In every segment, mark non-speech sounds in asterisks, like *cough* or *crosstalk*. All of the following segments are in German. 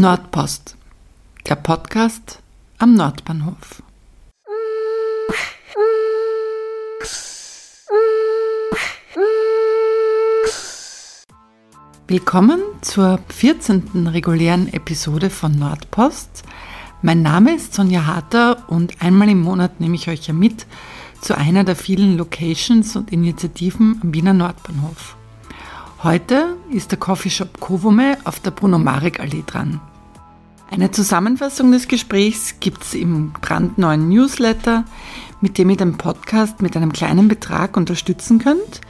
Nordpost, der Podcast am Nordbahnhof. Willkommen zur 14. regulären Episode von Nordpost. Mein Name ist Sonja Harter und einmal im Monat nehme ich euch ja mit zu einer der vielen Locations und Initiativen am Wiener Nordbahnhof. Heute ist der Coffeeshop Kovome auf der Bruno-Marek-Allee dran. Eine Zusammenfassung des Gesprächs gibt es im brandneuen Newsletter, mit dem ihr den Podcast mit einem kleinen Betrag unterstützen könnt.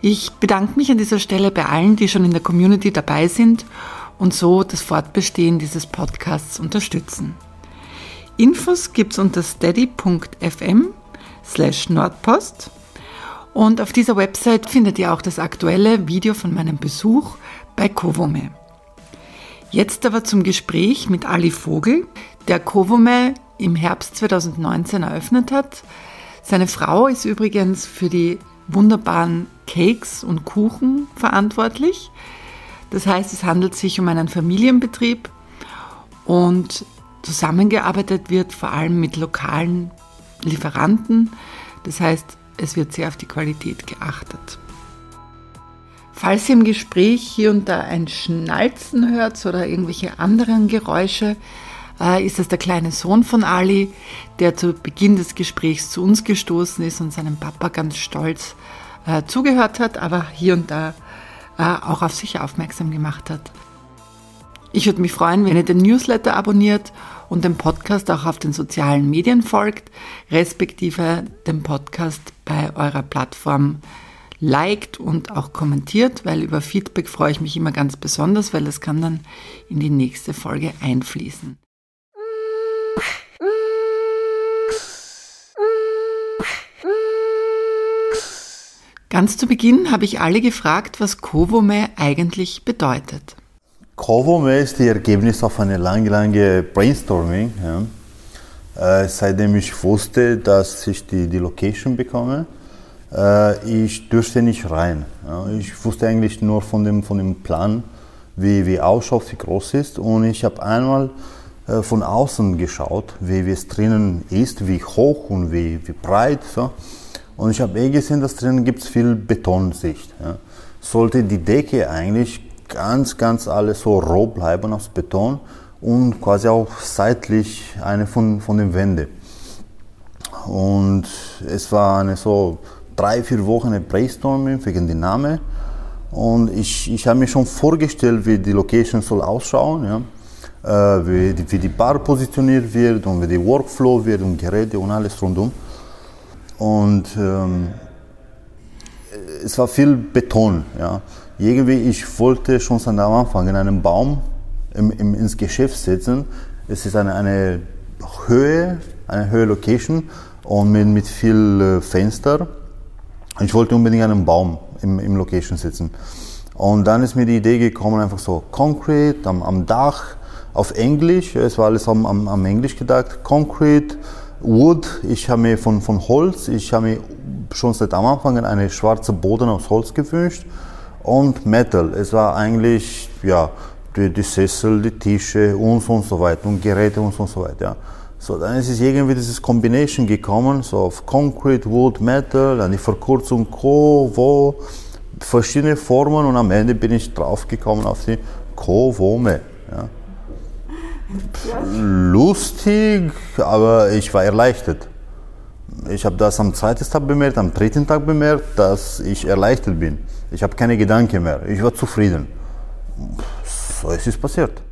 Ich bedanke mich an dieser Stelle bei allen, die schon in der Community dabei sind und so das Fortbestehen dieses Podcasts unterstützen. Infos gibt es unter steady.fm slash nordpost und auf dieser Website findet ihr auch das aktuelle Video von meinem Besuch bei Kovome. Jetzt aber zum Gespräch mit Ali Vogel, der Kovome im Herbst 2019 eröffnet hat. Seine Frau ist übrigens für die wunderbaren Cakes und Kuchen verantwortlich. Das heißt, es handelt sich um einen Familienbetrieb und zusammengearbeitet wird vor allem mit lokalen Lieferanten. Das heißt, es wird sehr auf die Qualität geachtet. Falls ihr im Gespräch hier und da ein Schnalzen hört oder irgendwelche anderen Geräusche, äh, ist das der kleine Sohn von Ali, der zu Beginn des Gesprächs zu uns gestoßen ist und seinem Papa ganz stolz äh, zugehört hat, aber hier und da äh, auch auf sich aufmerksam gemacht hat. Ich würde mich freuen, wenn ihr den Newsletter abonniert und dem Podcast auch auf den sozialen Medien folgt, respektive dem Podcast bei eurer Plattform liked und auch kommentiert, weil über Feedback freue ich mich immer ganz besonders, weil es kann dann in die nächste Folge einfließen. Ganz zu Beginn habe ich alle gefragt, was Kovome eigentlich bedeutet. Kovome ist die Ergebnis auf eine lange, lange Brainstorming. Ja. Äh, seitdem ich wusste, dass ich die, die Location bekomme, äh, ich dürfte nicht rein. Ja. Ich wusste eigentlich nur von dem, von dem Plan, wie, wie ausschaut, wie groß ist. Und ich habe einmal äh, von außen geschaut, wie, wie es drinnen ist, wie hoch und wie, wie breit. So. Und ich habe eh gesehen, dass drinnen gibt es viel Betonsicht. Ja. Sollte die Decke eigentlich ganz, ganz alles so roh bleiben aus Beton und quasi auch seitlich eine von, von den Wänden. Und es war eine so drei, vier Wochen Brainstorming wegen dem Namen. Und ich, ich habe mir schon vorgestellt, wie die Location soll ausschauen, ja. Äh, wie, die, wie die Bar positioniert wird und wie die Workflow wird und Geräte und alles rundum. Und ähm, es war viel Beton. Ja. Irgendwie, ich wollte schon seit am Anfang in einem Baum im, im, ins Geschäft setzen. Es ist eine, eine Höhe, eine Höhe Location und mit, mit viel äh, Fenster. Ich wollte unbedingt einen Baum im, im Location sitzen. Und dann ist mir die Idee gekommen, einfach so Concrete am, am Dach auf Englisch. Es war alles am, am, am Englisch gedacht. Concrete, Wood, ich habe mir von, von Holz, ich habe mir schon seit am Anfang einen schwarzen Boden aus Holz gewünscht und Metal. Es war eigentlich, ja, die, die Sessel, die Tische und so und so weiter und Geräte und so und so weiter. Ja. So, dann ist es irgendwie dieses Combination gekommen, so auf Concrete, Wood, Metal, dann die Verkürzung Co, Wo, verschiedene Formen und am Ende bin ich draufgekommen auf die Co-Wome. Ja lustig, aber ich war erleichtert. Ich habe das am zweiten Tag bemerkt, am dritten Tag bemerkt, dass ich erleichtert bin. Ich habe keine Gedanken mehr. Ich war zufrieden. So ist es passiert.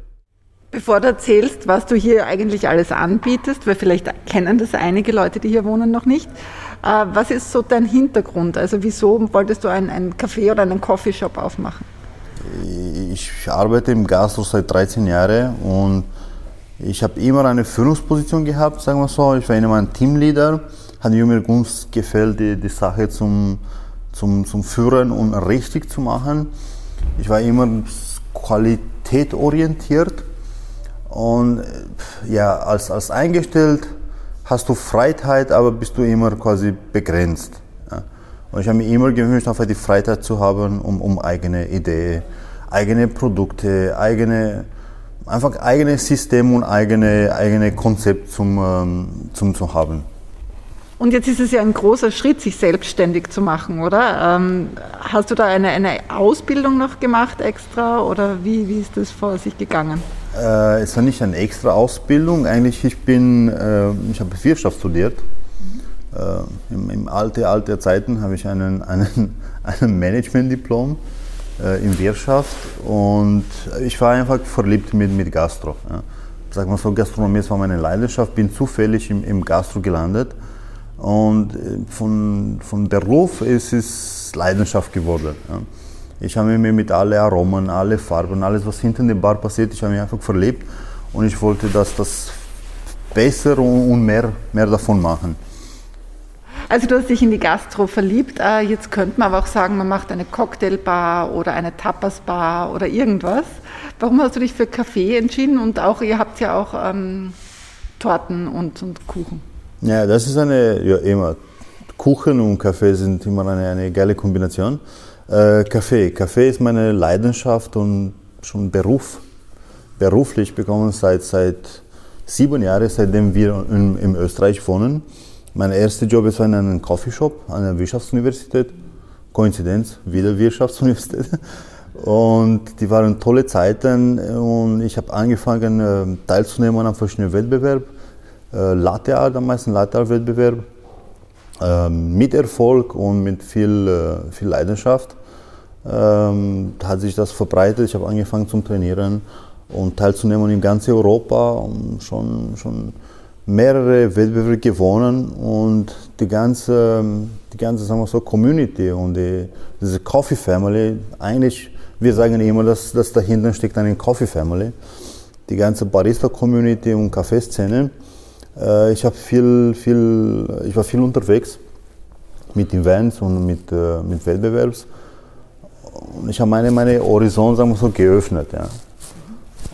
Bevor du erzählst, was du hier eigentlich alles anbietest, weil vielleicht kennen das einige Leute, die hier wohnen, noch nicht. Äh, was ist so dein Hintergrund? Also wieso wolltest du einen, einen Café oder einen Coffeeshop aufmachen? Ich arbeite im Gastro seit 13 Jahren und ich habe immer eine Führungsposition gehabt, sagen wir so. Ich war immer ein Teamleader. Hat mir ganz gefällt, die, die Sache zum, zum, zum Führen und richtig zu machen. Ich war immer qualitätorientiert und ja, als, als eingestellt hast du Freiheit, aber bist du immer quasi begrenzt. Ja. Und ich habe mir immer gewünscht, einfach die Freiheit zu haben, um, um eigene Ideen, eigene Produkte, eigene einfach eigenes System und eigene, eigene Konzept zum, ähm, zum, zu haben. Und jetzt ist es ja ein großer Schritt, sich selbstständig zu machen, oder? Ähm, hast du da eine, eine Ausbildung noch gemacht extra oder wie, wie ist das vor sich gegangen? Äh, es war nicht eine extra Ausbildung. Eigentlich, ich bin, äh, ich habe Wirtschaft studiert. Äh, im, Im alte, alte Zeiten habe ich einen, *laughs* einen, einen Management-Diplom äh, in Wirtschaft und ich war einfach verliebt mit, mit Gastro. Ja. Sag mal so, Gastronomie war meine Leidenschaft, bin zufällig im, im Gastro gelandet und äh, von, von Beruf ist es Leidenschaft geworden. Ja. Ich habe mich mit allen Aromen, alle Farben, alles was hinter dem Bar passiert, ich habe mich einfach verliebt und ich wollte, dass das besser und mehr, mehr davon machen. Also du hast dich in die Gastro verliebt. Äh, jetzt könnte man aber auch sagen, man macht eine Cocktailbar oder eine Tapasbar oder irgendwas. Warum hast du dich für Kaffee entschieden? Und auch, ihr habt ja auch ähm, Torten und, und Kuchen. Ja, das ist eine, ja immer, Kuchen und Kaffee sind immer eine, eine geile Kombination. Äh, Kaffee, Kaffee ist meine Leidenschaft und schon Beruf, beruflich bekommen seit, seit sieben Jahren, seitdem wir in, in Österreich wohnen. Mein erster Job war in einem Coffeeshop an der Wirtschaftsuniversität. Koinzidenz, wieder Wirtschaftsuniversität. *laughs* Und die waren tolle Zeiten und ich habe angefangen äh, teilzunehmen an verschiedenen Wettbewerben. Äh, Latte Art, am meisten Latte Art Wettbewerb. Ähm, mit Erfolg und mit viel, viel Leidenschaft ähm, hat sich das verbreitet. Ich habe angefangen zum Trainieren und teilzunehmen in ganz Europa und schon, schon mehrere Wettbewerbe gewonnen und die ganze, die ganze sagen wir so, Community und die, diese Coffee Family, eigentlich, wir sagen immer, dass, dass dahinter steckt eine Coffee Family, die ganze Barista-Community und Kaffeeszene. Äh, ich, viel, viel, ich war viel unterwegs mit Events und mit, äh, mit Wettbewerbs und ich habe meine, meine Horizont sagen wir so, geöffnet. Ja.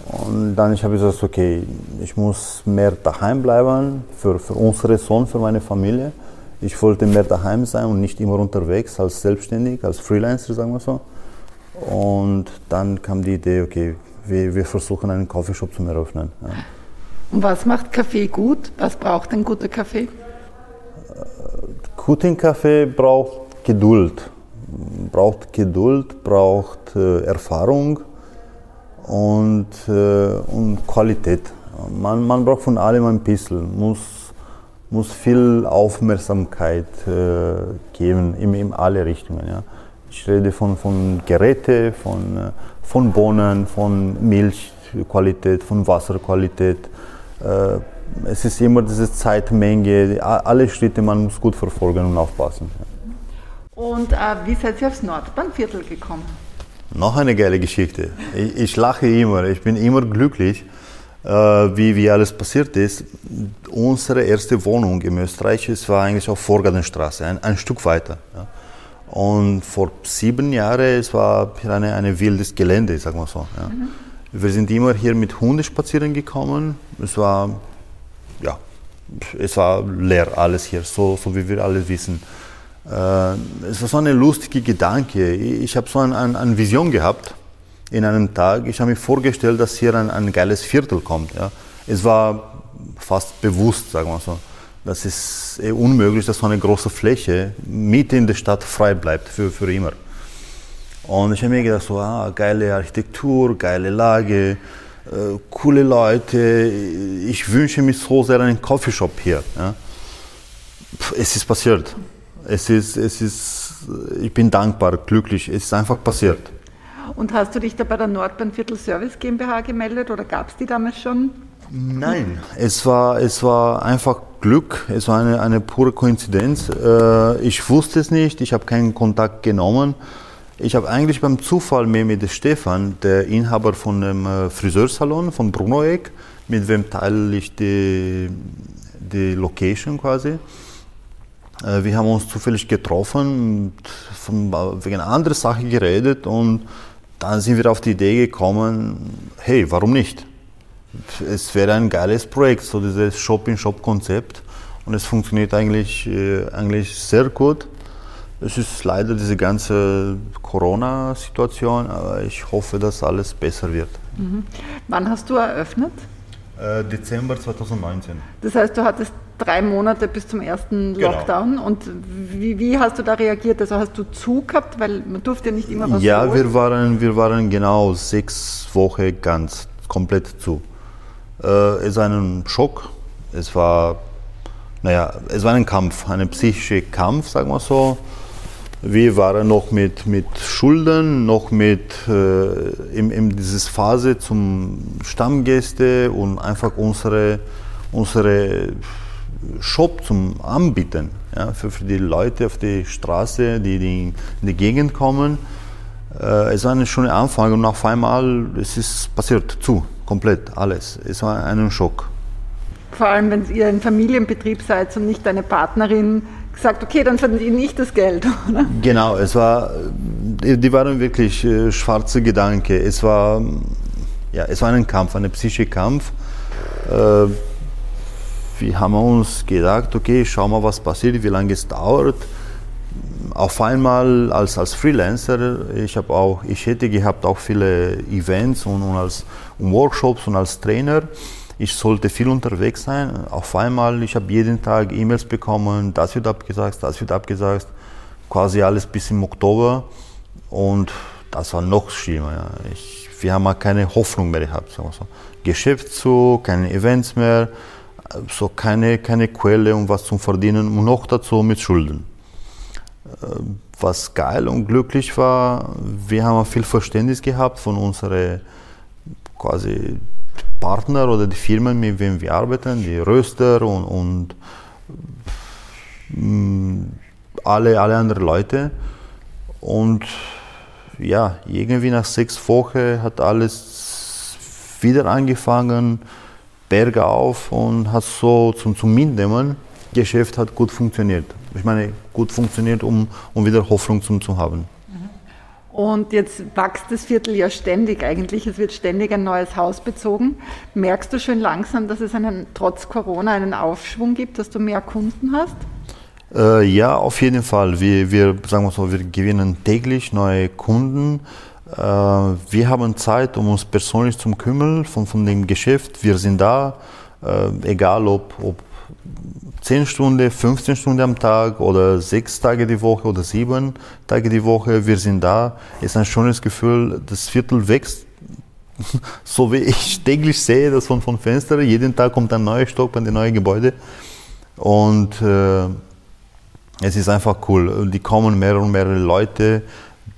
Und dann ich habe ich gesagt, okay, ich muss mehr daheim bleiben für, für unsere Sohn, für meine Familie. Ich wollte mehr daheim sein und nicht immer unterwegs als selbstständig, als Freelancer, sagen wir so. Und dann kam die Idee, okay, wir, wir versuchen einen Coffeeshop zu eröffnen. Ja. Und was macht Kaffee gut? Was braucht ein guter Kaffee? Guten Kaffee braucht Geduld. Braucht Geduld, braucht äh, Erfahrung und, äh, und Qualität. Man, man braucht von allem ein bisschen, muss, muss viel Aufmerksamkeit äh, geben in, in alle Richtungen. Ja. Ich rede von, von Geräten, von, äh, von Bohnen, von Milchqualität, von Wasserqualität. Äh, es ist immer diese Zeitmenge, alle Schritte, man muss gut verfolgen und aufpassen. Und äh, wie seid ihr aufs Nordbahnviertel gekommen? Noch eine geile Geschichte. Ich, ich lache immer, ich bin immer glücklich, äh, wie, wie alles passiert ist. Unsere erste Wohnung im Österreich es war eigentlich auf Vorgartenstraße, ein, ein Stück weiter. Ja. Und vor sieben Jahren, es war eine, ein wildes Gelände, sagen wir so. Ja. Mhm. Wir sind immer hier mit Hunden spazieren gekommen. Es war, ja, es war leer alles hier, so, so wie wir alle wissen. Äh, es war so ein lustiger Gedanke. Ich habe so eine ein, ein Vision gehabt in einem Tag. Ich habe mir vorgestellt, dass hier ein, ein geiles Viertel kommt. Ja. Es war fast bewusst, sagen wir so. Das ist eh unmöglich, dass so eine große Fläche mitten in der Stadt frei bleibt für, für immer. Und ich habe mir gedacht, so, ah, geile Architektur, geile Lage, äh, coole Leute. Ich wünsche mir so sehr einen Coffeeshop hier. Ja. Es ist passiert es ist, es ist, ich bin dankbar, glücklich. Es ist einfach passiert. Und hast du dich da bei der Nordbahnviertel Service GmbH gemeldet oder gab es die damals schon? Nein, es war, es war einfach Glück, es war eine, eine pure Koinzidenz. Äh, ich wusste es nicht, ich habe keinen Kontakt genommen. Ich habe eigentlich beim Zufall mir mit Stefan, der Inhaber von dem äh, Friseursalon von Bruno Eck, mit wem teile ich die, die Location quasi. Äh, wir haben uns zufällig getroffen, von, wegen einer anderen Sache geredet und dann sind wir auf die Idee gekommen, hey, warum nicht? Es wäre ein geiles Projekt, so dieses Shop-in-Shop-Konzept und es funktioniert eigentlich, äh, eigentlich sehr gut. Es ist leider diese ganze Corona-Situation, aber ich hoffe, dass alles besser wird. Mhm. Wann hast du eröffnet? Äh, Dezember 2019. Das heißt, du hattest drei Monate bis zum ersten genau. Lockdown. Genau. Und wie, wie, hast du da reagiert? Also hast du zu gehabt, weil man durfte ja nicht immer was Ja, wir waren, wir waren genau sechs Wochen ganz komplett zu. Äh, es war ein Schock. Es war, naja, es war ein Kampf, ein psychischer Kampf, sagen wir so. Wir waren noch mit, mit Schulden, noch mit äh, in, in dieser Phase zum Stammgäste und einfach unsere, unsere Shop zum Anbieten ja, für, für die Leute auf der Straße, die, die in die Gegend kommen. Äh, es war ein schöner Anfang und auf einmal es ist passiert zu, komplett alles. Es war ein Schock. Vor allem, wenn ihr ein Familienbetrieb seid und nicht deine Partnerin gesagt, okay, dann verdiene ich das Geld, *laughs* oder? Genau, es war, die waren wirklich äh, schwarze Gedanken. Es war, ja, es war ein Kampf, ein psychischer Kampf. Äh, wir haben uns gedacht, okay, schau mal, was passiert, wie lange es dauert. Auf einmal als, als Freelancer, ich, auch, ich hätte gehabt auch viele Events und, und als und Workshops und als Trainer. Ich sollte viel unterwegs sein. Auf einmal, ich habe jeden Tag E-Mails bekommen, das wird abgesagt, das wird abgesagt. Quasi alles bis im Oktober. Und das war noch schlimmer. Ja. Ich, wir haben keine Hoffnung mehr gehabt. So. Geschäft zu, keine Events mehr so keine, keine Quelle, um was zu verdienen und noch dazu mit Schulden. Äh, was geil und glücklich war, wir haben viel Verständnis gehabt von unseren quasi Partner oder die Firmen, mit denen wir arbeiten, die Röster und, und mm, alle, alle anderen Leute. Und ja, irgendwie nach sechs Wochen hat alles wieder angefangen Berge auf und hat so zum, zum Mitnehmen, Geschäft hat gut funktioniert. Ich meine, gut funktioniert, um, um wieder Hoffnung zum, zu haben. Und jetzt wächst das Viertel ja ständig eigentlich. Es wird ständig ein neues Haus bezogen. Merkst du schon langsam, dass es einen, trotz Corona einen Aufschwung gibt, dass du mehr Kunden hast? Äh, ja, auf jeden Fall. Wir, wir, sagen wir so, wir gewinnen täglich neue Kunden. Äh, wir haben Zeit, um uns persönlich zu kümmern von, von dem Geschäft. Wir sind da, äh, egal ob, ob 10 Stunden, 15 Stunden am Tag oder 6 Tage die Woche oder 7 Tage die Woche. Wir sind da. Es ist ein schönes Gefühl, das Viertel wächst. *laughs* So wie ich täglich sehe, das von, von Fenstern. Jeden Tag kommt ein neuer Stock bei den neuen Gebäude. Und äh, es ist einfach cool. Die kommen mehr und mehr Leute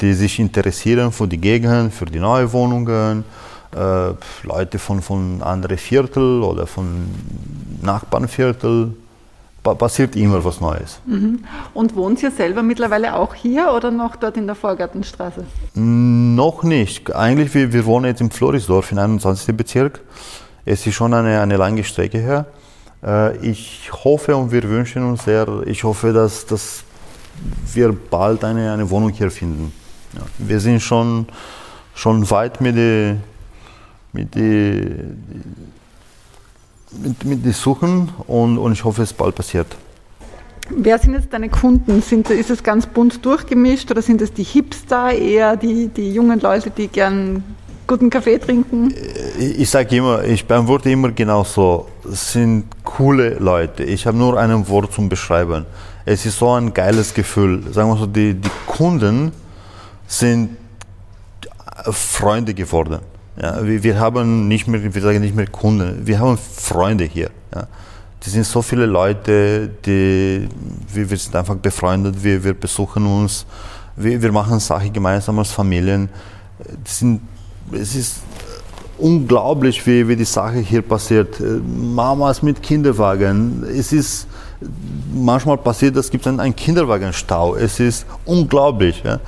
die sich interessieren für die Gegend, für die neuen Wohnungen, äh, Leute von, von anderen Viertel oder von Nachbarnviertel. Pa passiert immer was Neues. Mhm. Und wohnt ihr selber mittlerweile auch hier oder noch dort in der Vorgartenstraße? Noch nicht. Eigentlich, wir, wir wohnen jetzt im Florisdorf, im 21. Bezirk. Es ist schon eine, eine lange Strecke her. Äh, ich hoffe und wir wünschen uns sehr, ich hoffe, dass, dass wir bald eine, eine Wohnung hier finden. Ja, wir sind schon, schon weit mit den mit die, mit, mit die Suchen und, und ich hoffe, es bald passiert. Wer sind jetzt deine Kunden? Sind, ist es ganz bunt durchgemischt oder sind es die Hipster eher, die, die jungen Leute, die gern guten Kaffee trinken? Ich, ich sage immer, ich beantworte immer genau so, es sind coole Leute. Ich habe nur ein Wort zum Beschreiben. Es ist so ein geiles Gefühl. Sagen wir so, die, die Kunden, sind Freunde geworden. Ja, wir, wir, haben nicht mehr, wir sagen nicht mehr Kunden, wir haben Freunde hier. Ja. Das sind so viele Leute, die, wir, wir sind einfach befreundet, wir, wir besuchen uns, wir, wir machen Sachen gemeinsam als Familien. Sind, es ist unglaublich, wie, wie die Sache hier passiert. Mamas mit Kinderwagen. Es ist manchmal passiert, es gibt einen, einen Kinderwagenstau. Es ist unglaublich. Ja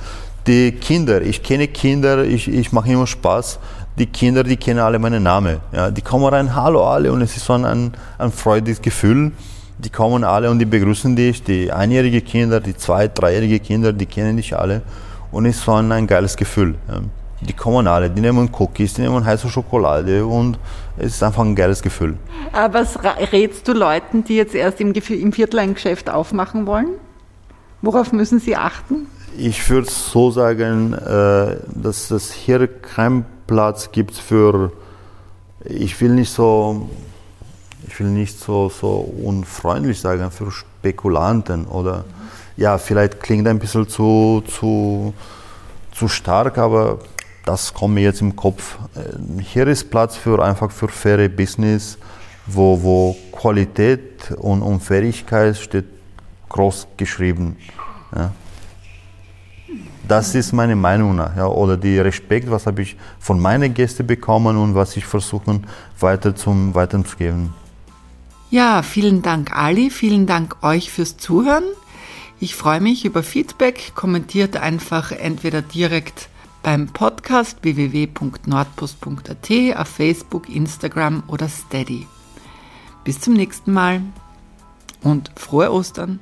die Kinder, ich kenne Kinder, ich, ich mache immer Spaß. Die Kinder, die kennen alle meinen Namen. Ja, die kommen rein, hallo alle, und es ist so ein, ein, ein freudiges Gefühl. Die kommen alle und die begrüßen dich. Die einjährige Kinder, die zwei, dreijährige Kinder, die kennen dich alle. Und es ist so ein, ein geiles Gefühl. Ja. Die kommen alle, die nehmen Cookies, die nehmen heiße Schokolade und es ist einfach ein geiles Gefühl. Aber was rätst du Leuten, die jetzt erst im, im Viertel ein Geschäft aufmachen wollen? Worauf müssen Sie achten? Ich würde so sagen, äh, dass es hier keinen Platz gibt für, ich will nicht so, ich will nicht so, so unfreundlich sagen, für Spekulanten oder ja, vielleicht klingt ein bisschen zu, zu, zu stark, aber das kommt mir jetzt im Kopf. Äh, hier ist Platz für einfach für faire Business, wo, wo Qualität und, und Fähigkeit steht groß geschrieben. Ja. Das ist meine Meinung nach. Ja, oder die Respekt, was habe ich von meinen Gästen bekommen und was ich versuche weiter zum, weiterzugeben. Ja, vielen Dank Ali, vielen Dank euch fürs Zuhören. Ich freue mich über Feedback. Kommentiert einfach entweder direkt beim Podcast www.nordpost.at auf Facebook, Instagram oder Steady. Bis zum nächsten Mal und frohe Ostern!